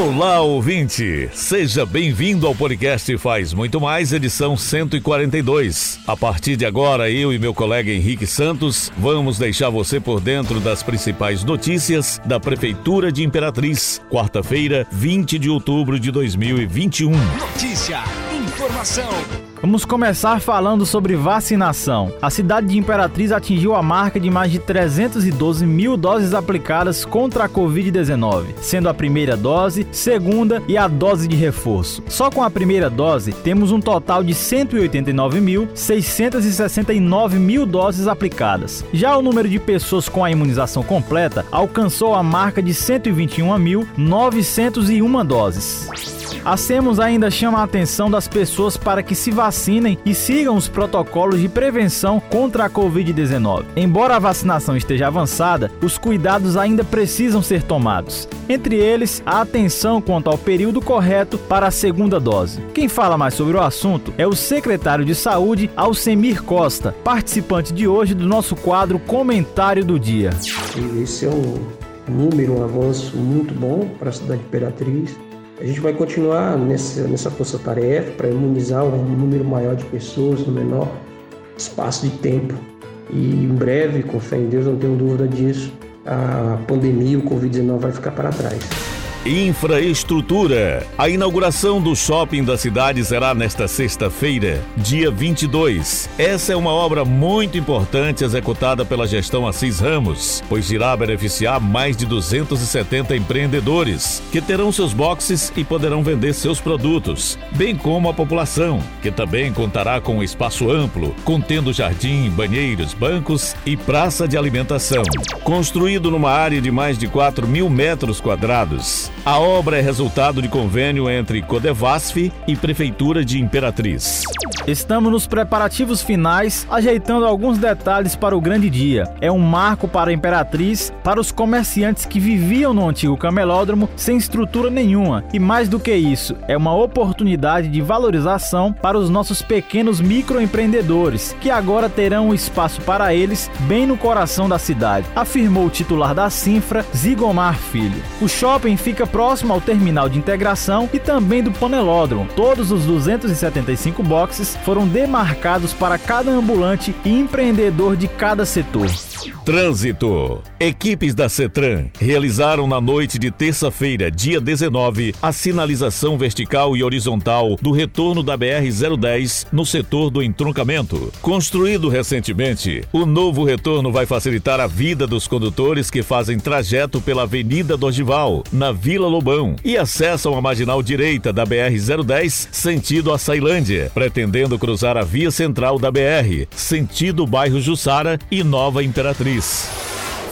Olá, ouvinte! Seja bem-vindo ao podcast Faz Muito Mais, edição 142. A partir de agora, eu e meu colega Henrique Santos vamos deixar você por dentro das principais notícias da Prefeitura de Imperatriz, quarta-feira, 20 de outubro de 2021. Notícia, informação Vamos começar falando sobre vacinação. A cidade de Imperatriz atingiu a marca de mais de 312 mil doses aplicadas contra a Covid-19, sendo a primeira dose, segunda e a dose de reforço. Só com a primeira dose, temos um total de 189.669 mil doses aplicadas. Já o número de pessoas com a imunização completa alcançou a marca de 121.901 doses. A SEMOS ainda chama a atenção das pessoas para que se vacinem e sigam os protocolos de prevenção contra a Covid-19. Embora a vacinação esteja avançada, os cuidados ainda precisam ser tomados. Entre eles, a atenção quanto ao período correto para a segunda dose. Quem fala mais sobre o assunto é o secretário de Saúde, Alcemir Costa, participante de hoje do nosso quadro Comentário do Dia. Esse é um número, um avanço muito bom para a cidade de Imperatriz. A gente vai continuar nessa, nessa força-tarefa para imunizar um número maior de pessoas no menor espaço de tempo. E em breve, com fé em Deus, não tenho dúvida disso, a pandemia, o Covid-19 vai ficar para trás. Infraestrutura. A inauguração do shopping da cidade será nesta sexta-feira, dia 22. Essa é uma obra muito importante executada pela gestão Assis Ramos, pois irá beneficiar mais de 270 empreendedores, que terão seus boxes e poderão vender seus produtos, bem como a população, que também contará com um espaço amplo, contendo jardim, banheiros, bancos e praça de alimentação. Construído numa área de mais de 4 mil metros quadrados, a obra é resultado de convênio entre Codevasf e Prefeitura de Imperatriz. Estamos nos preparativos finais, ajeitando alguns detalhes para o grande dia. É um marco para a Imperatriz, para os comerciantes que viviam no antigo camelódromo sem estrutura nenhuma. E mais do que isso, é uma oportunidade de valorização para os nossos pequenos microempreendedores, que agora terão um espaço para eles bem no coração da cidade, afirmou o titular da Sinfra, Zigomar Filho. O shopping fica próximo ao terminal de integração e também do panelódromo. Todos os 275 boxes foram demarcados para cada ambulante e empreendedor de cada setor. Trânsito. Equipes da CETRAN realizaram na noite de terça-feira, dia 19, a sinalização vertical e horizontal do retorno da BR-010 no setor do entroncamento. Construído recentemente, o novo retorno vai facilitar a vida dos condutores que fazem trajeto pela Avenida Dorgival, na Vila Lobão, e acessam a marginal direita da BR-010, sentido a Sailândia, pretendendo cruzar a via central da BR, sentido bairro Jussara e Nova Imperatriz.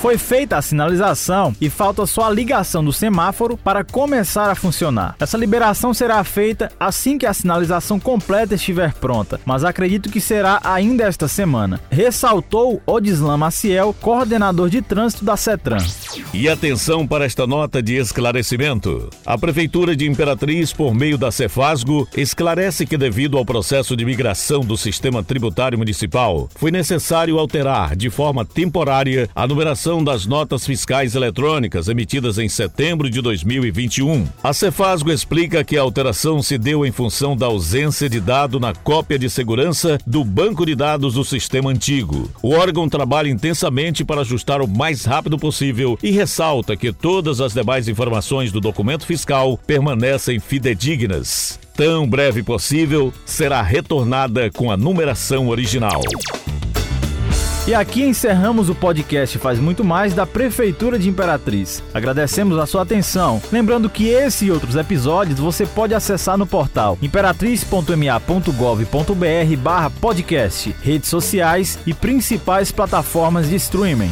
Foi feita a sinalização e falta só a ligação do semáforo para começar a funcionar. Essa liberação será feita assim que a sinalização completa estiver pronta, mas acredito que será ainda esta semana, ressaltou Odislan Maciel, coordenador de trânsito da CETRAN. E atenção para esta nota de esclarecimento. A Prefeitura de Imperatriz, por meio da Cefasgo, esclarece que devido ao processo de migração do sistema tributário municipal, foi necessário alterar de forma temporária a numeração das notas fiscais eletrônicas emitidas em setembro de 2021. A Cefasgo explica que a alteração se deu em função da ausência de dado na cópia de segurança do banco de dados do sistema antigo. O órgão trabalha intensamente para ajustar o mais rápido possível e ressalta que todas as demais informações do documento fiscal permanecem fidedignas. Tão breve possível, será retornada com a numeração original. E aqui encerramos o podcast Faz Muito Mais da Prefeitura de Imperatriz. Agradecemos a sua atenção. Lembrando que esse e outros episódios você pode acessar no portal imperatriz.ma.gov.br barra podcast, redes sociais e principais plataformas de streaming.